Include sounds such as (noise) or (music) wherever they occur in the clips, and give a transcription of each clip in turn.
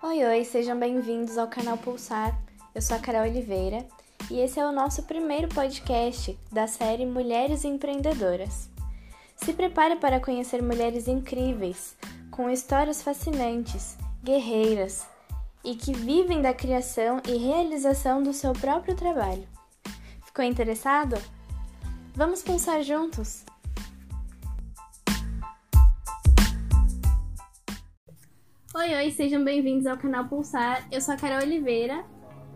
Oi, oi, sejam bem-vindos ao canal Pulsar. Eu sou a Carol Oliveira e esse é o nosso primeiro podcast da série Mulheres Empreendedoras. Se prepare para conhecer mulheres incríveis, com histórias fascinantes, guerreiras e que vivem da criação e realização do seu próprio trabalho. Ficou interessado? Vamos pulsar juntos? Oi, oi, sejam bem-vindos ao canal Pulsar. Eu sou a Carol Oliveira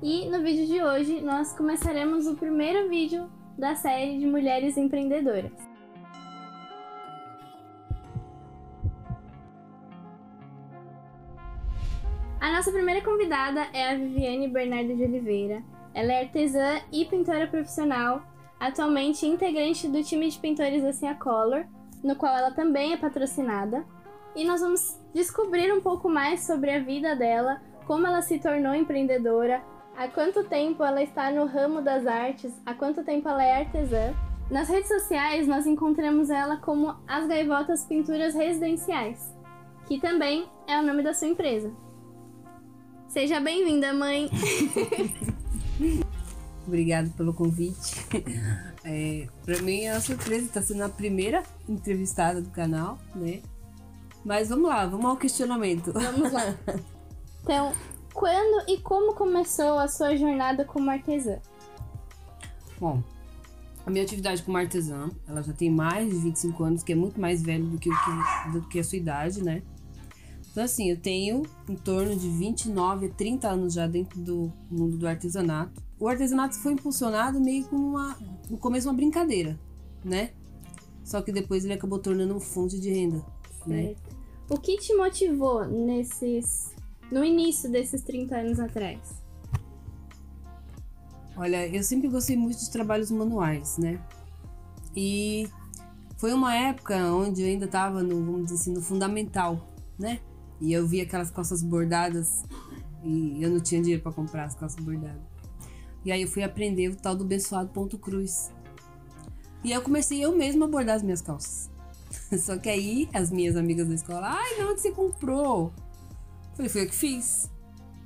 e no vídeo de hoje nós começaremos o primeiro vídeo da série de Mulheres Empreendedoras. A nossa primeira convidada é a Viviane Bernardo de Oliveira. Ela é artesã e pintora profissional, atualmente integrante do time de pintores da Cia Color, no qual ela também é patrocinada. E nós vamos descobrir um pouco mais sobre a vida dela, como ela se tornou empreendedora, há quanto tempo ela está no ramo das artes, há quanto tempo ela é artesã. Nas redes sociais nós encontramos ela como As Gaivotas Pinturas Residenciais, que também é o nome da sua empresa. Seja bem-vinda, mãe! (laughs) Obrigada pelo convite. É, para mim é uma surpresa, está sendo a primeira entrevistada do canal, né? Mas vamos lá, vamos ao questionamento. Vamos lá. (laughs) Então, quando e como começou a sua jornada como artesã? Bom, a minha atividade como artesã, ela já tem mais de 25 anos, que é muito mais velho do que, do que a sua idade, né? Então, assim, eu tenho em torno de 29 a 30 anos já dentro do mundo do artesanato. O artesanato foi impulsionado meio como uma, no começo, uma brincadeira, né? Só que depois ele acabou tornando uma fonte de renda, né? O que te motivou nesses no início desses 30 anos atrás? Olha, eu sempre gostei muito de trabalhos manuais, né? E foi uma época onde eu ainda estava no, vamos dizer assim, no fundamental, né? E eu via aquelas calças bordadas e eu não tinha dinheiro para comprar as calças bordadas. E aí eu fui aprender o tal do abençoado ponto cruz. E aí eu comecei eu mesma a bordar as minhas calças. (laughs) Só que aí as minhas amigas da escola, ai, onde você comprou? Falei, foi eu que fiz.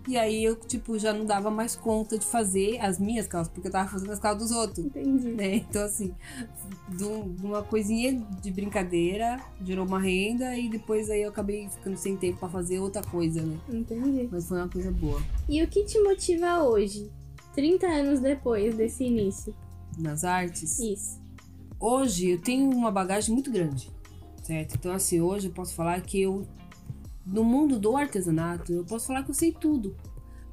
E aí eu, tipo, já não dava mais conta de fazer as minhas calças, porque eu tava fazendo as calças dos outros. Entendi. Né? Então, assim, de uma coisinha de brincadeira, gerou uma renda e depois aí eu acabei ficando sem tempo para fazer outra coisa, né? Entendi. Mas foi uma coisa boa. E o que te motiva hoje, 30 anos depois desse início? Nas artes? Isso. Hoje eu tenho uma bagagem muito grande, certo? Então, assim, hoje eu posso falar que eu no mundo do artesanato, eu posso falar que eu sei tudo.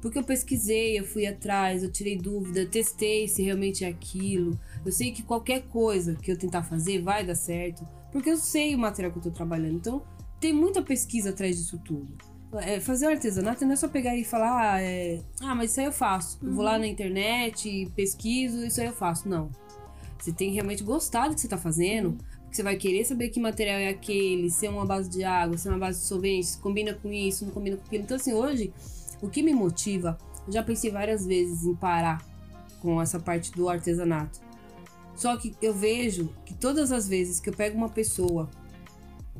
Porque eu pesquisei, eu fui atrás, eu tirei dúvida, testei se realmente é aquilo. Eu sei que qualquer coisa que eu tentar fazer vai dar certo, porque eu sei o material que eu tô trabalhando. Então, tem muita pesquisa atrás disso tudo. É, fazer o artesanato não é só pegar e falar, ah, é, ah mas isso aí eu faço. Eu vou lá na internet, pesquiso, isso aí eu faço. Não. Você tem que realmente gostar do que você tá fazendo, você vai querer saber que material é aquele, se é uma base de água, se é uma base de solvente, se combina com isso, não combina com aquilo. Então, assim, hoje, o que me motiva, eu já pensei várias vezes em parar com essa parte do artesanato. Só que eu vejo que todas as vezes que eu pego uma pessoa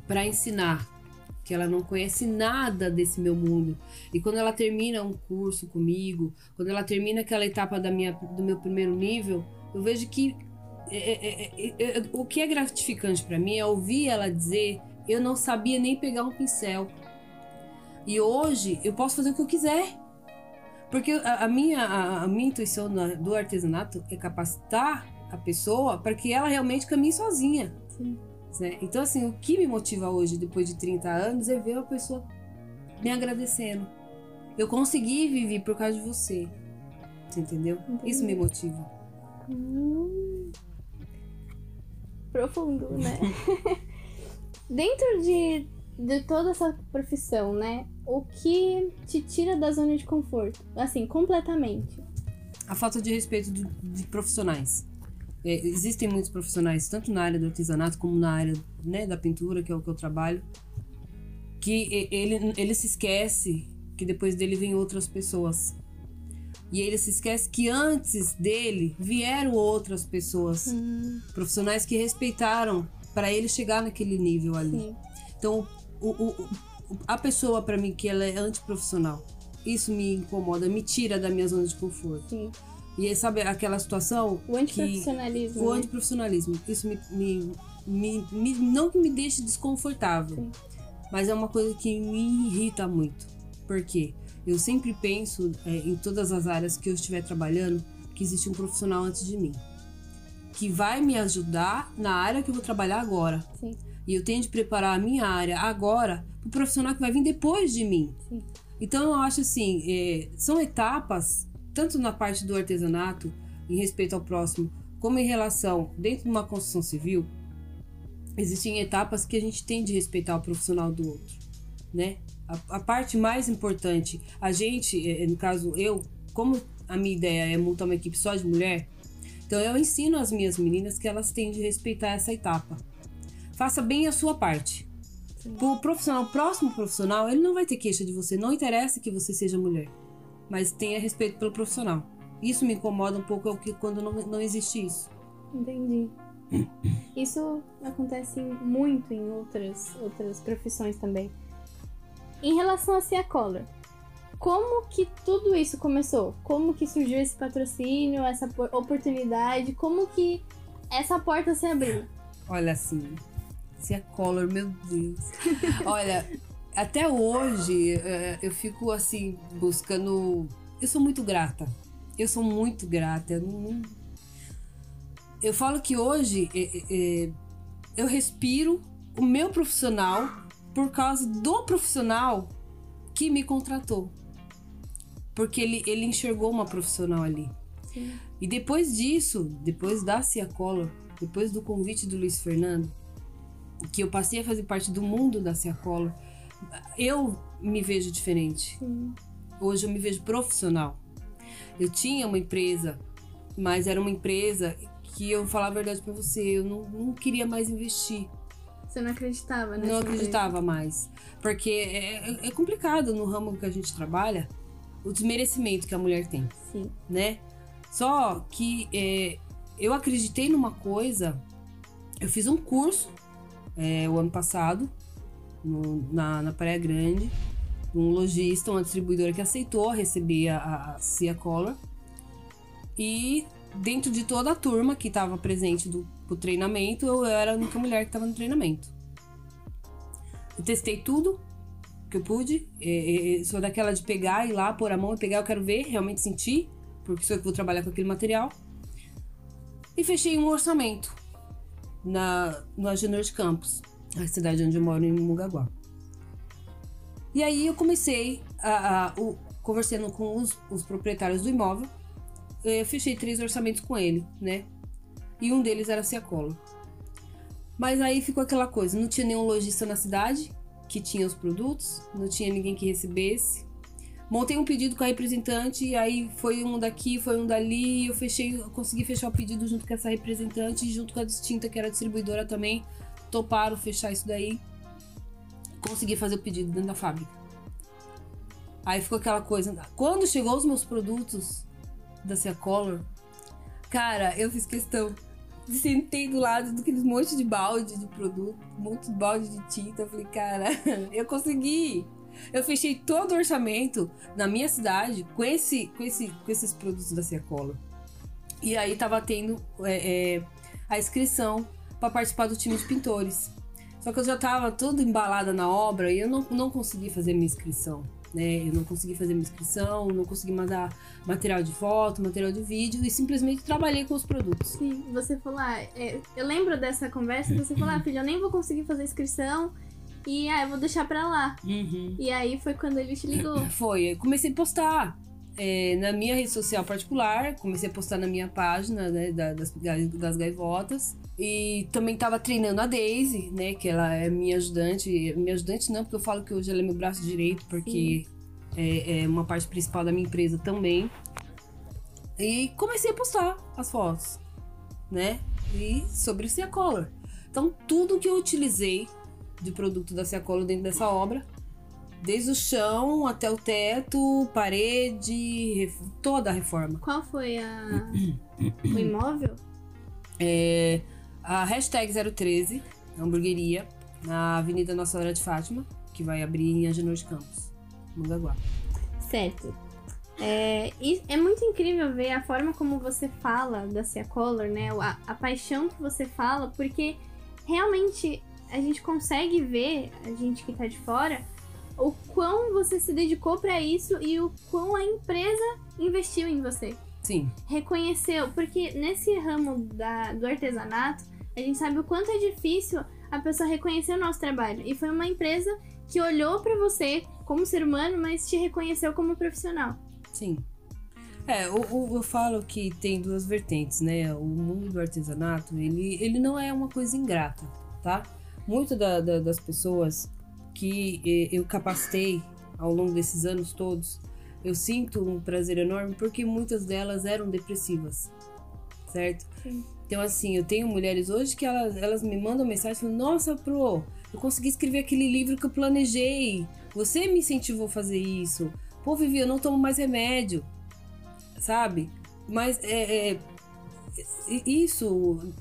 para ensinar, que ela não conhece nada desse meu mundo, e quando ela termina um curso comigo, quando ela termina aquela etapa da minha, do meu primeiro nível, eu vejo que é é, é, é, é, o que é gratificante para mim é ouvir ela dizer: eu não sabia nem pegar um pincel. E hoje eu posso fazer o que eu quiser. Porque a, a minha, a, a, minha intuição do artesanato é capacitar a pessoa para que ela realmente caminhe sozinha. Né? Então, assim, o que me motiva hoje, depois de 30 anos, é ver a pessoa me agradecendo. Eu consegui viver por causa de você. Você entendeu? Entendi. Isso me motiva. Hum profundo, né? (laughs) Dentro de, de toda essa profissão, né? O que te tira da zona de conforto? Assim, completamente. A falta de respeito de, de profissionais. É, existem muitos profissionais, tanto na área do artesanato como na área né, da pintura, que é o que eu trabalho, que ele, ele se esquece que depois dele vem outras pessoas. E ele se esquece que antes dele vieram outras pessoas, hum. profissionais que respeitaram para ele chegar naquele nível ali. Sim. Então, o, o, a pessoa para mim que ela é antiprofissional. Isso me incomoda, me tira da minha zona de conforto. Sim. E aí, sabe aquela situação O antiprofissionalismo. que o né? antiprofissionalismo, isso me, me, me, me- não que me deixe desconfortável, Sim. mas é uma coisa que me irrita muito. Por quê? Eu sempre penso é, em todas as áreas que eu estiver trabalhando que existe um profissional antes de mim que vai me ajudar na área que eu vou trabalhar agora. Sim. E eu tenho de preparar a minha área agora para o profissional que vai vir depois de mim. Sim. Então eu acho assim, é, são etapas, tanto na parte do artesanato, em respeito ao próximo, como em relação dentro de uma construção civil, existem etapas que a gente tem de respeitar o profissional do outro, né? A, a parte mais importante, a gente, é, no caso eu, como a minha ideia é montar uma equipe só de mulher, então eu ensino as minhas meninas que elas têm de respeitar essa etapa. Faça bem a sua parte. O profissional, o próximo profissional, ele não vai ter queixa de você. Não interessa que você seja mulher, mas tenha respeito pelo profissional. Isso me incomoda um pouco é o que quando não, não existe isso. Entendi. Isso acontece muito em outras, outras profissões também. Em relação a Cia Color, como que tudo isso começou? Como que surgiu esse patrocínio, essa por- oportunidade? Como que essa porta se abriu? Olha assim, é color, meu Deus. (laughs) Olha, até hoje eh, eu fico assim buscando. Eu sou muito grata. Eu sou muito grata. Eu, não- eu falo que hoje eh, eh, eu respiro o meu profissional por causa do profissional que me contratou. Porque ele, ele enxergou uma profissional ali. Sim. E depois disso, depois da Cia Color, depois do convite do Luiz Fernando, que eu passei a fazer parte do mundo da Cia Color, eu me vejo diferente. Sim. Hoje eu me vejo profissional. Eu tinha uma empresa, mas era uma empresa que eu vou falar a verdade pra você, eu não, não queria mais investir. Você não acreditava, né? Não acreditava mais. Porque é, é- é complicado no ramo que a gente trabalha o desmerecimento que a mulher tem Sim. né? Só que é, eu acreditei numa coisa. Eu fiz um curso é, o ano passado no- na, na Praia Grande, um lojista, uma distribuidora que aceitou receber a, a Cia Color. E dentro de toda a turma que estava presente do pro treinamento, eu era a única mulher que estava no treinamento. Eu testei tudo que eu pude. é, sou daquela de pegar, ir lá, pôr a mão e pegar, eu quero ver, realmente sentir, porque sou eu que vou trabalhar com aquele material. E fechei um orçamento na, no Agenor de Campos, a cidade onde eu moro, em Mugaguá. E aí eu comecei a, a- o- conversando com os, os proprietários do imóvel. Eu fechei três orçamentos com ele, né? E um deles era Ciacolo. Mas aí ficou aquela coisa, não tinha nenhum lojista na cidade que tinha os produtos, não tinha ninguém que recebesse. Montei um pedido com a representante, aí foi um daqui, foi um dali, eu fechei, eu consegui fechar o pedido junto com essa representante, junto com a distinta, que era distribuidora também, toparam fechar isso daí. Consegui fazer o pedido dentro da fábrica. Aí ficou aquela coisa. Quando chegou os meus produtos da Cia Color, cara, eu fiz questão de sentei do lado daqueles monte de balde de produto, um monte de balde de tinta. Eu falei, cara, (laughs) eu consegui. Eu fechei todo o orçamento na minha cidade com, esse, com, esse, com esses produtos da Cia Color. E aí tava tendo é, é, a inscrição para participar do time de pintores. Só que eu já tava toda embalada na obra e eu não, não consegui fazer minha inscrição. Né? Eu não consegui fazer minha inscrição, não consegui mandar material de foto, material de vídeo e simplesmente trabalhei com os produtos. Sim, você falou, ah, é, eu lembro dessa conversa, você falou, ah, filho, eu nem vou conseguir fazer inscrição e ah, eu vou deixar pra lá. E aí foi quando ele te ligou. (clears throat) Foi, eu comecei a postar é, na minha rede social particular, comecei a postar na minha página né, da- das, das gaivotas. E também tava treinando a Daisy, né? Que ela é minha ajudante. Minha ajudante não, porque eu falo que hoje ela é meu braço direito, porque é, é uma parte principal da minha empresa também. E comecei a postar as fotos, né? E sobre o Cia Color. Então, tudo que eu utilizei de produto da Cia Color dentro dessa obra Desde o chão até o teto, parede, toda a reforma. Qual foi a... o imóvel? A hashtag 013, hamburgueria, na Avenida Nossa Senhora de Fátima. que vai abrir em Agenor de Campos, Mongaguá. Certo. É, é muito incrível ver a forma como você fala da Cia Color, né? A, a paixão que você fala, porque realmente a gente consegue ver, a gente que tá de fora, o quão você se dedicou para isso e o quão a empresa investiu em você. Sim. Reconheceu, porque nesse ramo da, do artesanato, a gente sabe o quanto é difícil a pessoa reconhecer o nosso trabalho. E foi uma empresa que olhou para você como ser humano, mas te reconheceu como profissional. Sim. É, eu, eu, falo que tem duas vertentes, né? O mundo do artesanato, ele, ele não é uma coisa ingrata, tá? Muito da, da, das pessoas que eu capacitei ao longo desses anos todos, eu sinto um prazer enorme porque muitas delas eram depressivas, certo? Sim. Então, assim, eu tenho mulheres hoje que elas, elas me mandam mensagem falando: Nossa, Pro, eu consegui escrever aquele livro que eu planejei. Você me incentivou a fazer isso. Pô, Vivi, eu não tomo mais remédio, sabe? Mas é, é, isso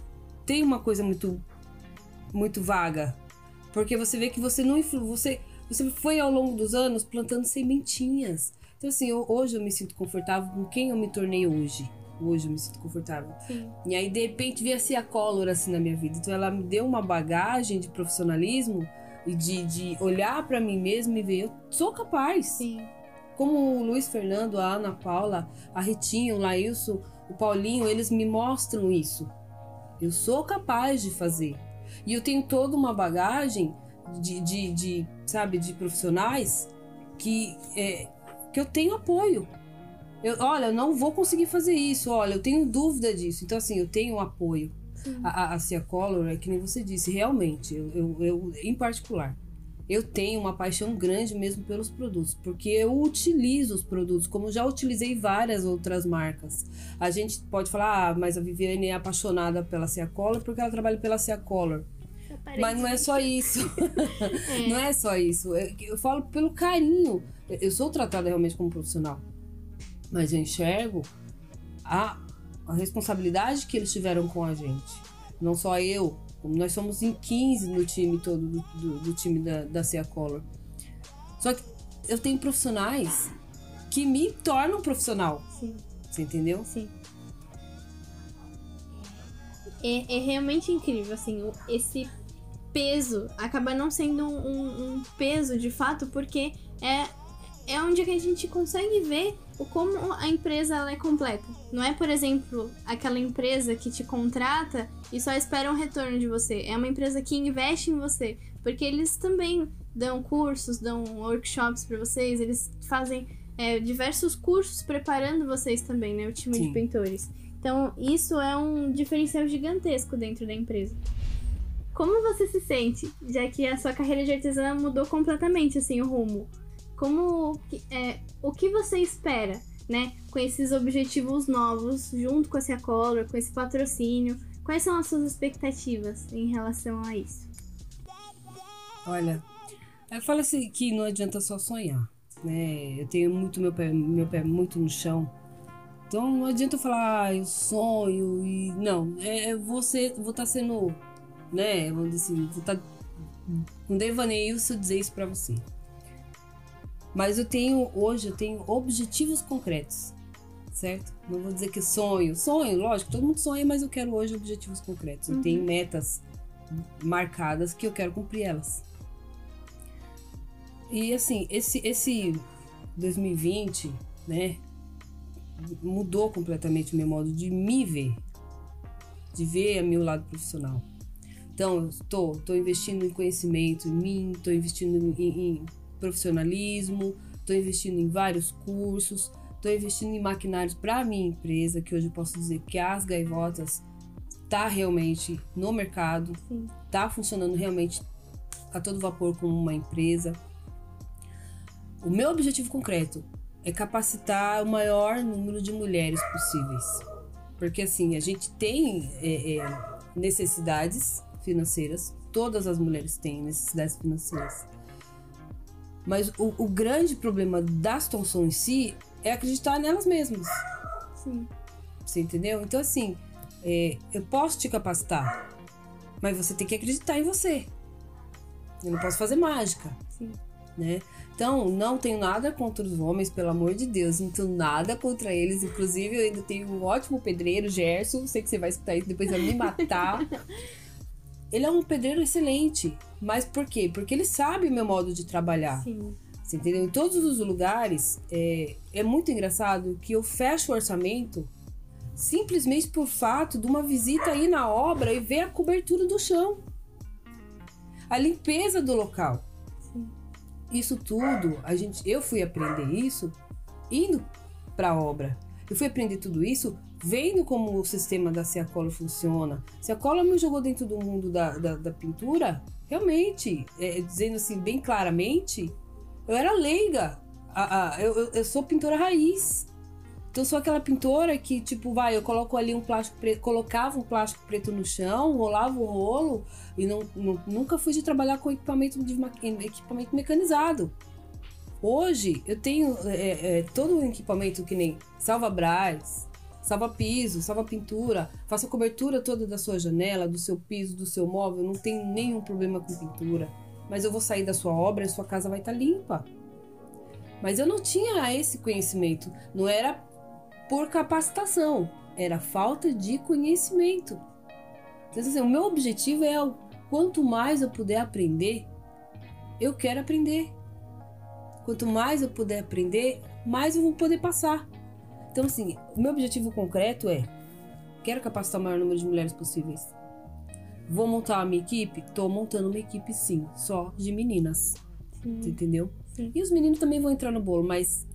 tem uma coisa muito, muito vaga. Porque você vê que você não influ, você, você foi ao longo dos anos plantando sementinhas. Então, assim, eu, hoje eu me sinto confortável com quem eu me tornei hoje. Hoje eu me sinto confortável. Sim. E aí, de repente, veio assim a Color assim na minha vida. Então, ela me deu uma bagagem de profissionalismo e de, de olhar para mim mesmo e ver, eu sou capaz. Sim. Como o Luiz Fernando, a Ana Paula, a Ritinha, o Laílson, o Paulinho, eles me mostram isso. Eu sou capaz de fazer. E eu tenho toda uma bagagem de, de, de sabe, de profissionais que, é, que eu tenho apoio. Eu, olha, eu não vou conseguir fazer isso. Olha, eu tenho dúvida disso. Então, assim, eu tenho apoio. A, a, a Cia Color, é que nem você disse, realmente, eu, eu, eu, em particular, eu tenho uma paixão grande mesmo pelos produtos, porque eu utilizo os produtos, como já utilizei várias outras marcas. A gente pode falar, ah, mas a Viviane é apaixonada pela Cia Color porque ela trabalha pela Cia Color. Mas (laughs) não é só isso. é. Não é só isso. Eu, eu falo pelo carinho. Eu sou tratada realmente como profissional. Mas eu enxergo a, a responsabilidade que eles tiveram com a gente. Não só eu, como nós somos em 15 no time todo, do, do, do time da, da Cia Color. Só que eu tenho profissionais que me tornam profissional. Sim. Você entendeu? Sim. É, é realmente incrível, assim, esse peso acaba não sendo um, um, um peso de fato, porque é, é onde que a gente consegue ver o como a empresa ela é completa. Não é, por exemplo, aquela empresa que te contrata e só espera um retorno de você. É uma empresa que investe em você, porque eles também dão cursos, dão workshops para vocês, eles fazem é, diversos cursos preparando vocês também, né, o time Sim. de pintores. Então, isso é um diferencial gigantesco dentro da empresa. Como você se sente, já que a sua carreira de artesã mudou completamente assim o rumo? Como é, o que você espera, né, com esses objetivos novos, junto com esse Color, com esse patrocínio? Quais são as suas expectativas em relação a isso? Olha, eu falo assim que não adianta só sonhar, né? Eu tenho muito meu pé, meu pé muito no chão. Então não adianta eu falar, ah, eu sonho e não, é, é você, vou estar tá sendo né? Vamos dizer assim, vou estar tá com devaneio se eu dizer isso para você. Mas eu tenho, hoje, eu tenho objetivos concretos, certo? Não vou dizer que sonho. Sonho, lógico, todo mundo sonha, mas eu quero hoje objetivos concretos. Eu tenho uhum. metas marcadas que eu quero cumprir elas. E assim, esse, esse 2020, né? Mudou completamente o meu modo de me ver, de ver a meu lado profissional. Então, estou tô, tô investindo em conhecimento em mim, estou investindo em, em profissionalismo, estou investindo em vários cursos, estou investindo em maquinários para a minha empresa, que hoje eu posso dizer que as gaivotas está realmente no mercado, está funcionando realmente a todo vapor como uma empresa. O meu objetivo concreto é capacitar o maior número de mulheres possíveis. Porque assim, a gente tem é, é, necessidades financeiras. Todas as mulheres têm necessidades financeiras. Mas o, o grande problema das Thomson em si é acreditar nelas mesmas. Sim. Você entendeu? Então, assim, é, eu posso te capacitar, mas você tem que acreditar em você. Eu não posso fazer mágica. Sim. né? Então, não tenho nada contra os homens, pelo amor de Deus, não tenho nada contra eles. Inclusive, eu ainda tenho um ótimo pedreiro, Gerson. Sei que você vai escutar isso, depois vai me matar. (laughs) ele é um pedreiro excelente. Mas por quê? Porque ele sabe o meu modo de trabalhar. Sim. Você entendeu? Em todos os lugares, é, é muito engraçado que eu fecho o orçamento simplesmente por fato de uma visita aí na obra e ver a cobertura do chão. A limpeza do local. Sim. Isso tudo, a gente, eu fui aprender isso indo para a obra. Eu fui aprender tudo isso vendo como o sistema da Ciacola funciona. Ciacola me jogou dentro do mundo da, da, da pintura, realmente, é, dizendo assim bem claramente, eu era leiga. Eu, eu sou pintora raiz. Então eu sou aquela pintora que, tipo, vai, eu coloco ali um plástico preto, colocava um plástico preto no chão, rolava o rolo e não, não, nunca fui de trabalhar com equipamento, de, equipamento mecanizado. Hoje eu tenho é, é, todo o equipamento que nem salva brás, salva piso, salva pintura, faço a cobertura toda da sua janela, do seu piso, do seu móvel, não tenho nenhum problema com pintura. Mas eu vou sair da sua obra e sua casa vai estar tá limpa. Mas eu não tinha esse conhecimento, não era por capacitação, era falta de conhecimento. Então, assim, o meu objetivo é quanto mais eu puder aprender, eu quero aprender. Quanto mais eu puder aprender, mais eu vou poder passar. Então, assim, o meu objetivo concreto é: quero capacitar o maior número de mulheres possíveis. Vou montar a minha equipe? Tô montando uma equipe, sim, só de meninas. Sim. Entendeu? Sim. E os meninos também vão entrar no bolo, mas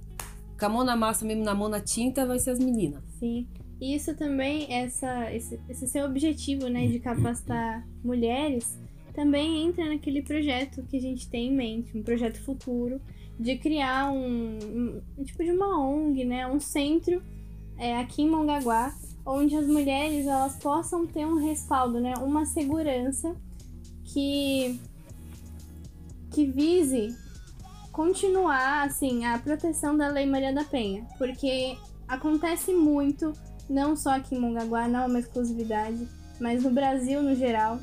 com a mão na massa, mesmo na mão na tinta, vai ser as meninas. Sim. E isso também, essa, esse, esse seu objetivo, né, de capacitar (clears throat) mulheres, também entra naquele projeto que a gente tem em mente, um projeto futuro, de criar um, um tipo de uma ONG, né, um centro é, aqui em Mongaguá, onde as mulheres elas possam ter um respaldo, né, uma segurança que que vise continuar assim a proteção da Lei Maria da Penha, porque acontece muito, não só aqui em Mongaguá, não é uma exclusividade, mas no Brasil no geral,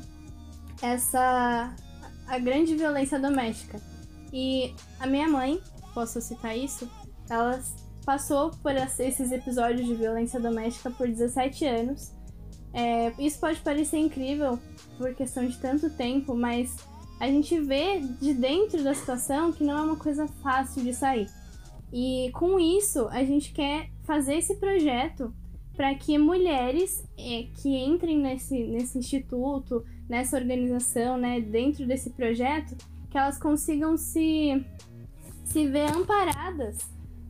essa a grande violência doméstica. E a minha mãe, posso citar isso, ela passou por esses episódios de violência doméstica por 17 anos. É, isso pode parecer incrível por questão de tanto tempo, mas a gente vê de dentro da situação que não é uma coisa fácil de sair. E com isso, a gente quer fazer esse projeto para que mulheres é, que entrem nesse, nesse instituto, nessa organização, né, dentro desse projeto, que elas consigam se, se ver amparadas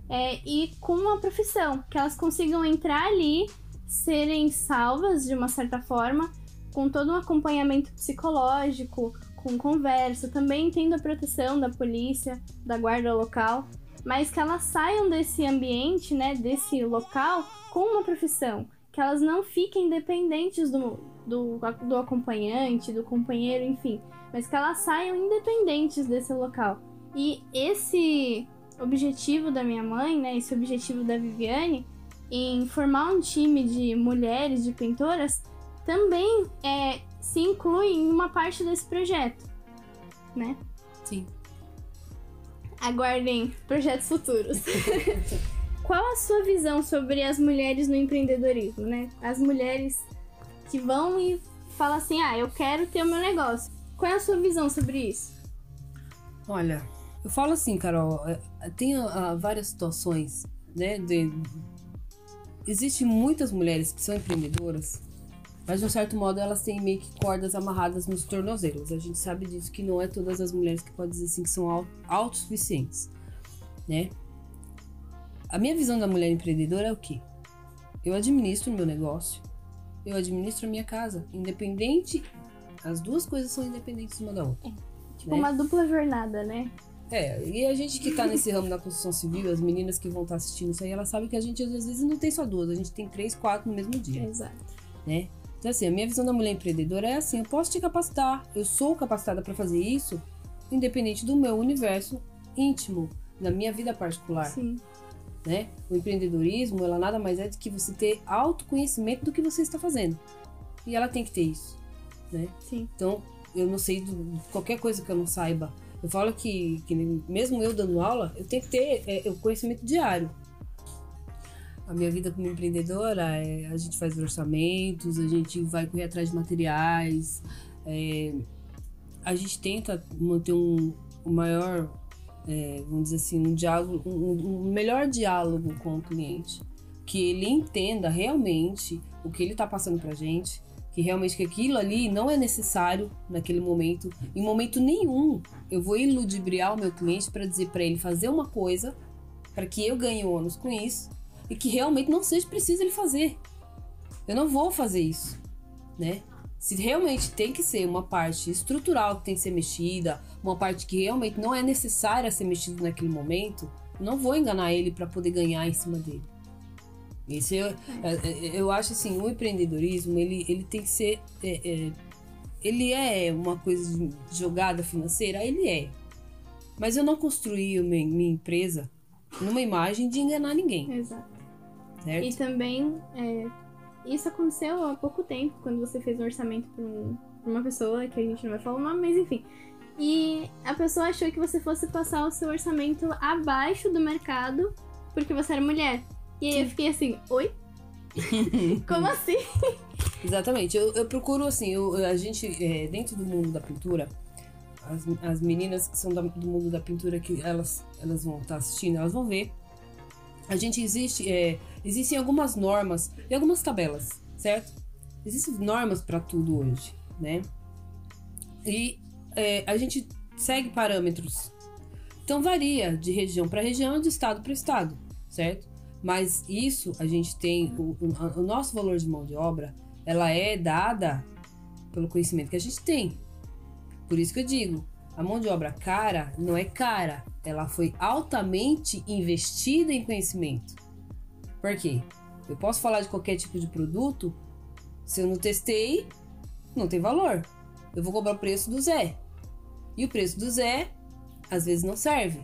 é, e com uma profissão, que elas consigam entrar ali, serem salvas de uma certa forma, com todo um acompanhamento psicológico, com conversa, também tendo a proteção da polícia, da guarda local, mas que elas saiam desse ambiente, né, desse local com uma profissão, que elas não fiquem dependentes do, do, do acompanhante, do companheiro, enfim, mas que elas saiam independentes desse local. E esse objetivo da minha mãe, né, esse objetivo da Viviane, em formar um time de mulheres, de pintoras, também é se inclui em uma parte desse projeto, né? Sim. Aguardem projetos futuros. (laughs) Qual a sua visão sobre as mulheres no empreendedorismo, né? As mulheres que vão e falam assim: ah, eu quero ter o meu negócio. Qual é a sua visão sobre isso? Olha, eu falo assim, Carol, é, tem uh, várias situações, né? De... Existem muitas mulheres que são empreendedoras mas, de um certo modo, elas têm meio que cordas amarradas nos tornozelos. A gente sabe disso que não é todas as mulheres que podem dizer assim que são autossuficientes, né? A minha visão da mulher empreendedora é o quê? Eu administro o meu negócio, eu administro a minha casa, independente. As duas coisas são independentes uma da outra. É, tipo né? uma dupla jornada, né? É, e a gente que tá nesse ramo da construção civil, as meninas que vão estar tá assistindo isso aí, elas sabem que a gente às vezes não tem só duas, a gente tem três, quatro no mesmo dia. Exato. Né? Então, assim, a minha visão da mulher empreendedora é assim: eu posso te capacitar, eu sou capacitada para fazer isso, independente do meu universo íntimo, da minha vida particular. Sim. Né? O empreendedorismo, ela nada mais é do que você ter autoconhecimento do que você está fazendo. E ela tem que ter isso, né? Sim. Então, eu não sei do, qualquer coisa que eu não saiba, Eu falo que, que mesmo eu dando aula, eu tenho que ter é, o conhecimento diário. A minha vida como empreendedora, é, a gente faz orçamentos, a gente vai correr atrás de materiais, é, a gente tenta manter um, um maior, é, vamos dizer assim, um diálogo, um, um melhor diálogo com o cliente, que ele entenda realmente o que ele está passando para gente, que realmente que aquilo ali não é necessário naquele momento. Em momento nenhum eu vou iludibriar o meu cliente para dizer para ele fazer uma coisa para que eu ganhe ônus com isso e que realmente não seja preciso ele fazer. Eu não vou fazer isso, né? Se realmente tem que ser uma parte estrutural que tem que ser mexida, uma parte que realmente não é necessária ser mexida naquele momento, não vou enganar ele para poder ganhar em cima dele. Isso eu, é, é, eu acho assim, o empreendedorismo, ele, ele tem que ser. É, é, ele é uma coisa jogada financeira? Ele é. Mas eu não construí minha, minha empresa numa imagem de enganar ninguém. Exato. Certo? E também, é, isso aconteceu há pouco tempo, quando você fez um orçamento para um, uma pessoa, que a gente não vai falar o nome, mas enfim. E a pessoa achou que você fosse passar o seu orçamento abaixo do mercado porque você era mulher. E aí eu fiquei assim, oi? (laughs) Como assim? Exatamente. Eu, eu procuro, assim, eu, a gente, é, dentro do mundo da pintura, as, as meninas que são da, do mundo da pintura, que elas, elas vão estar tá assistindo, elas vão ver. A gente existe, é, existem algumas normas e algumas tabelas, certo? Existem normas para tudo hoje, né? E é, a gente segue parâmetros. Então varia de região para região, de estado para estado, certo? Mas isso a gente tem, o, o, nosso valor de mão de obra, ela é dada pelo conhecimento que a gente tem. Por isso que eu digo, a mão de obra cara não é cara, ela foi altamente investida em conhecimento. Por quê? Eu posso falar de qualquer tipo de produto, se eu não testei, não tem valor. Eu vou cobrar o preço do Zé. E o preço do Zé, às vezes, não serve.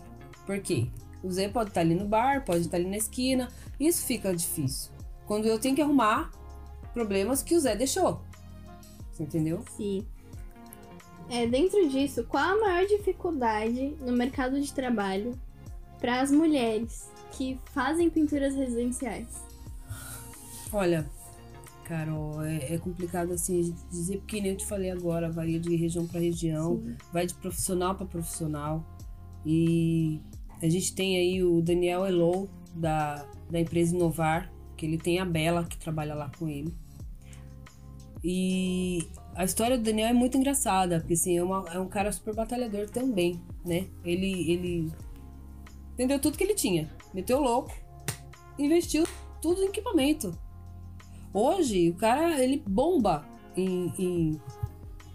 Por quê? O Zé pode estar ali no bar, pode estar ali na esquina. Isso fica difícil. Quando eu tenho que arrumar problemas que o Zé deixou. Você entendeu? Sim. É, dentro disso, qual a maior dificuldade no mercado de trabalho para as mulheres que fazem pinturas residenciais? Olha, Carol, é, é, complicado assim dizer, porque nem eu te falei agora, varia de região para região, Sim. vai de profissional para profissional. E a gente tem aí o Daniel Elou, da, da empresa Inovar, que ele tem a Bela, que trabalha lá com ele. E a história do Daniel é muito engraçada, porque assim, é, uma, é um cara super batalhador também, né? Ele, ele vendeu tudo que ele tinha, meteu louco, investiu tudo em equipamento. Hoje, o cara, ele bomba em, em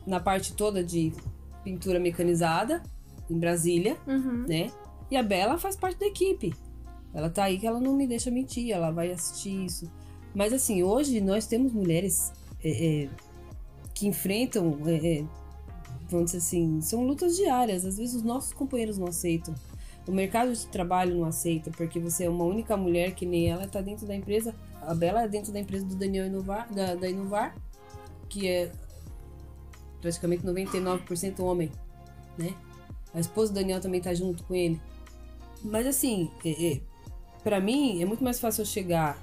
na parte toda de pintura mecanizada, em Brasília, uhum. né? E a Bela faz parte da equipe. Ela tá aí que ela não me deixa mentir, ela vai assistir isso. Mas assim, hoje nós temos mulheres é, é, que enfrentam, é, é vamos dizer assim, são lutas diárias. Às vezes os nossos companheiros não aceitam. O mercado de trabalho não aceita, porque você é uma única mulher que nem ela está dentro da empresa. A Bela é dentro da empresa do Daniel Inovar, da, da Inovar, que é praticamente 99% homem, né? A esposa do Daniel também tá junto com ele. Mas assim, é, é, para mim é muito mais fácil eu chegar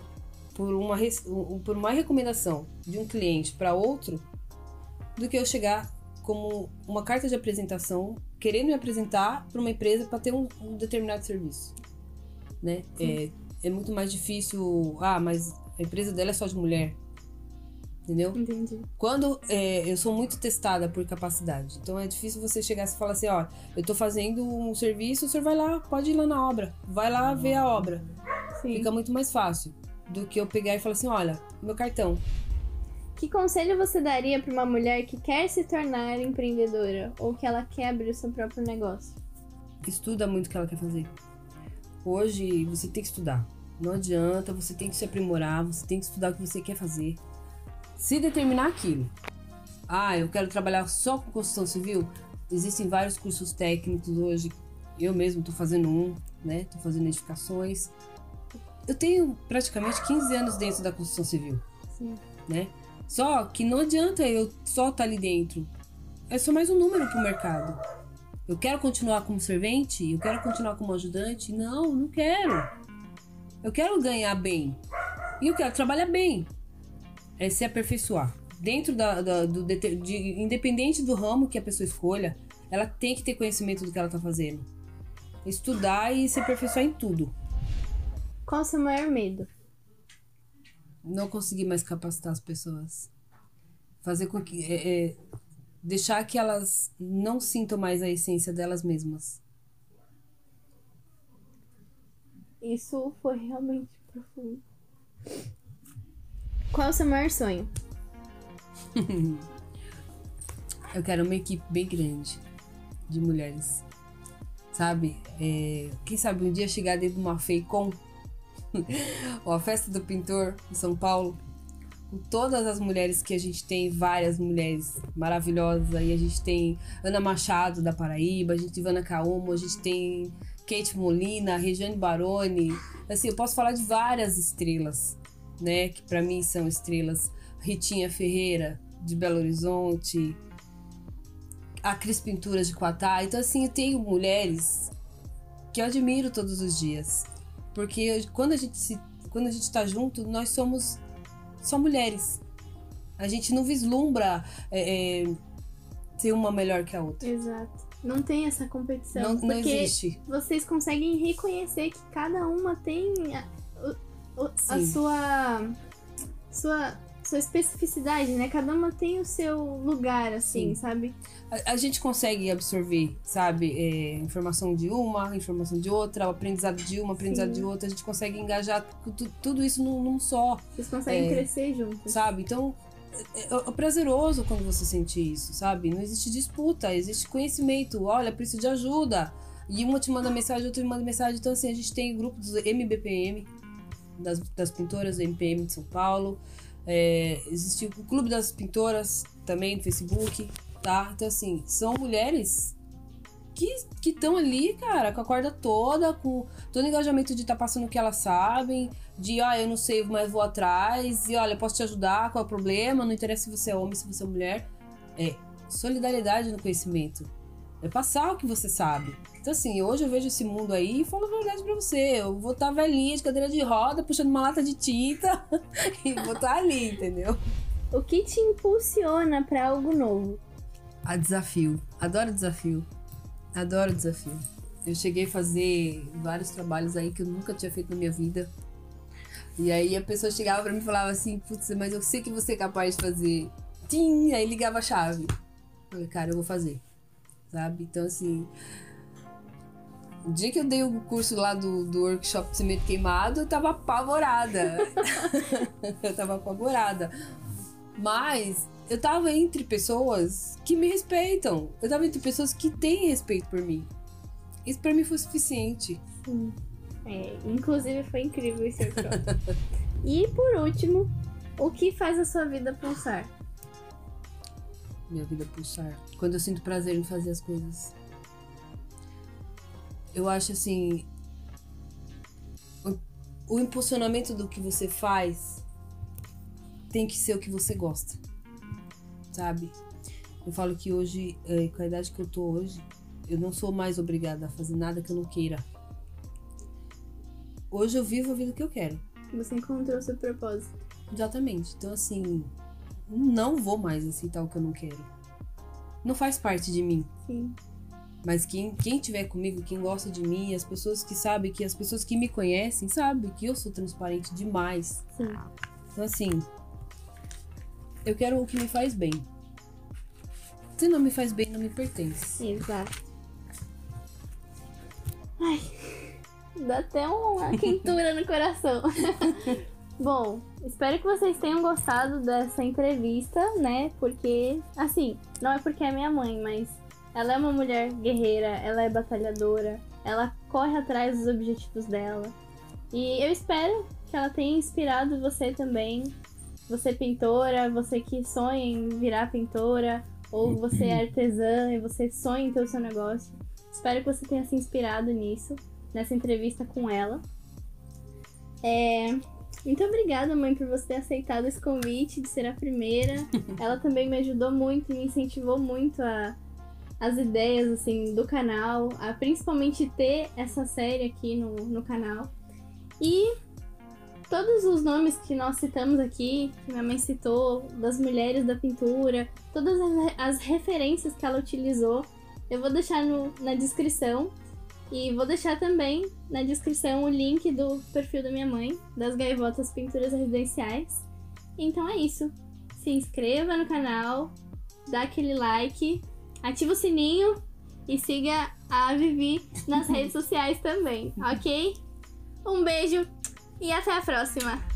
por uma, por uma recomendação de um cliente para outro do que eu chegar como uma carta de apresentação querendo me apresentar para uma empresa para ter um, um, determinado serviço, né? É, é muito mais difícil. Ah, mas a empresa dela é só de mulher. Entendeu? Entendi. Quando é, eu sou muito testada por capacidade, então é difícil você chegar e falar assim: ó, eu tô fazendo um serviço, o senhor vai lá, pode ir lá na obra, vai lá ver a obra. Sim. Fica muito mais fácil do que eu pegar e falar assim: olha, meu cartão. Que conselho você daria para uma mulher que quer se tornar empreendedora ou que ela quer abrir o seu próprio negócio? Estuda muito o que ela quer fazer. Hoje você tem que estudar. Não adianta, você tem que se aprimorar, você tem que estudar o que você quer fazer se determinar aquilo. Ah, eu quero trabalhar só com construção civil. Existem vários cursos técnicos hoje. Eu mesmo estou fazendo um, né? Estou fazendo edificações. Eu tenho praticamente 15 anos dentro da construção civil, Sim. né? Só que não adianta eu só estar tá ali dentro. É só mais um número para o mercado. Eu quero continuar como servente? Eu quero continuar como ajudante? Não, não quero. Eu quero ganhar bem. E eu quero trabalhar bem. É se aperfeiçoar. Dentro da, da do de, independente do ramo que a pessoa escolha, ela tem que ter conhecimento do que ela tá fazendo. Estudar e se aperfeiçoar em tudo. Qual o seu maior medo? Não conseguir mais capacitar as pessoas. Fazer com que. É, é, deixar que elas não sintam mais a essência delas mesmas. Isso foi realmente profundo. Qual é o seu maior sonho? (laughs) Eu quero uma equipe bem grande de mulheres. Sabe? É, quem sabe um dia chegar dentro de uma FEICOM (laughs) ou a festa do pintor em São Paulo com todas as mulheres que a gente tem, várias mulheres maravilhosas. Aí a gente tem Ana Machado da Paraíba, a gente tem Ivana Kaomo, a gente tem Kate Molina, Regiane Baroni. Assim, eu posso falar de várias estrelas, né? Que para mim são estrelas. Ritinha Ferreira, de Belo Horizonte, a Cris Pinturas de Quatá. Então, assim, eu tenho mulheres que eu admiro todos os dias. Porque quando a gente se, quando a gente tá junto, nós somos só mulheres. A gente não vislumbra é, é, ser uma melhor que a outra. Exato. Não tem essa competição. Não, não existe. Vocês conseguem reconhecer que cada uma tem a, a, a sua, sua sua especificidade, né? Cada uma tem o seu lugar, assim, Sim. sabe? A, a, gente consegue absorver, sabe? É, informação de uma, informação de outra, o aprendizado de uma, aprendizado Sim. de outra. A gente consegue engajar tudo isso num, num só. Vocês conseguem é, crescer juntos. Sabe? Então, é, é, prazeroso quando você sente isso, sabe? Não existe disputa, existe conhecimento. Olha, preciso de ajuda. E uma te manda mensagem, outra te manda mensagem. Então, assim, a gente tem grupo dos MBPM, das, das pintoras do MPM de São Paulo. É, existe o Clube das Pintoras também no Facebook, tá? Então, assim, são mulheres que estão ali, cara, com a corda toda, com todo o engajamento de estar tá passando o que elas sabem, de, ó, ah, eu não sei, mas vou atrás, e olha, posso te ajudar, qual é o problema, não interessa se você é homem, se você é mulher. É solidariedade no conhecimento. É passar o que você sabe. Então, assim, hoje eu vejo esse mundo aí e falo a verdade pra você. Eu vou estar tá velhinha de cadeira de roda, puxando uma lata de tinta (laughs) e vou estar tá ali, entendeu? O que te impulsiona para algo novo? A desafio. Adoro desafio. Adoro desafio. Eu cheguei a fazer vários trabalhos aí que eu nunca tinha feito na minha vida. E aí a pessoa chegava pra mim e falava assim, putz, mas eu sei que você é capaz de fazer. Tim! Aí ligava a chave. Falei, cara, eu vou fazer. Sabe? Então assim. O dia que eu dei o curso lá do, do workshop de cimento queimado, eu tava apavorada. (laughs) eu tava apavorada. Mas eu tava entre pessoas que me respeitam. Eu tava entre pessoas que têm respeito por mim. Isso para mim foi suficiente. Sim. É, inclusive foi incrível esse (laughs) e por último, o que faz a sua vida pulsar? Minha vida pulsar. Quando eu sinto prazer em fazer as coisas. Eu acho assim. O, o impulsionamento do que você faz tem que ser o que você gosta sabe? Eu falo que hoje, é, com a idade que eu tô hoje, eu não sou mais obrigada a fazer nada que eu não queira. Hoje eu vivo a vida que eu quero. Você encontrou seu propósito. Exatamente. Então, assim, não vou mais aceitar o que eu não quero. Não faz parte de mim. Sim. Mas quem, quem tiver comigo, quem gosta de mim, as pessoas que sabem, que as pessoas que me conhecem, sabem que eu sou transparente demais. Sim. Então, assim, eu quero o que me faz bem. Se não me faz bem, não me pertence. Exato. Ai, dá até uma quentura no coração. (laughs) Bom, espero que vocês tenham gostado dessa entrevista, né? Porque, assim, não é porque é minha mãe, mas ela é uma mulher guerreira, ela é batalhadora, ela corre atrás dos objetivos dela. E eu espero que ela tenha inspirado você também você pintora, você que sonha em virar pintora, ou você é artesã e você sonha em ter o seu negócio. Espero que você tenha se inspirado nisso, nessa entrevista com ela. É... Muito obrigada, mãe, por você ter aceitado esse convite de ser a primeira. (laughs) Ela também me ajudou muito e me incentivou muito a, as ideias, assim, do canal, a principalmente ter essa série aqui no, no canal. E todos os nomes que nós citamos aqui, que minha mãe citou, das mulheres da pintura, todas as, as referências que ela utilizou, eu vou deixar no, na descrição. E vou deixar também na descrição o link do perfil da minha mãe, das Gaivotas Pinturas Residenciais. Então é isso. Se inscreva no canal, dá aquele like, ativa o sininho e siga a Vivi nas redes (laughs) sociais também, ok? Um beijo e até a próxima!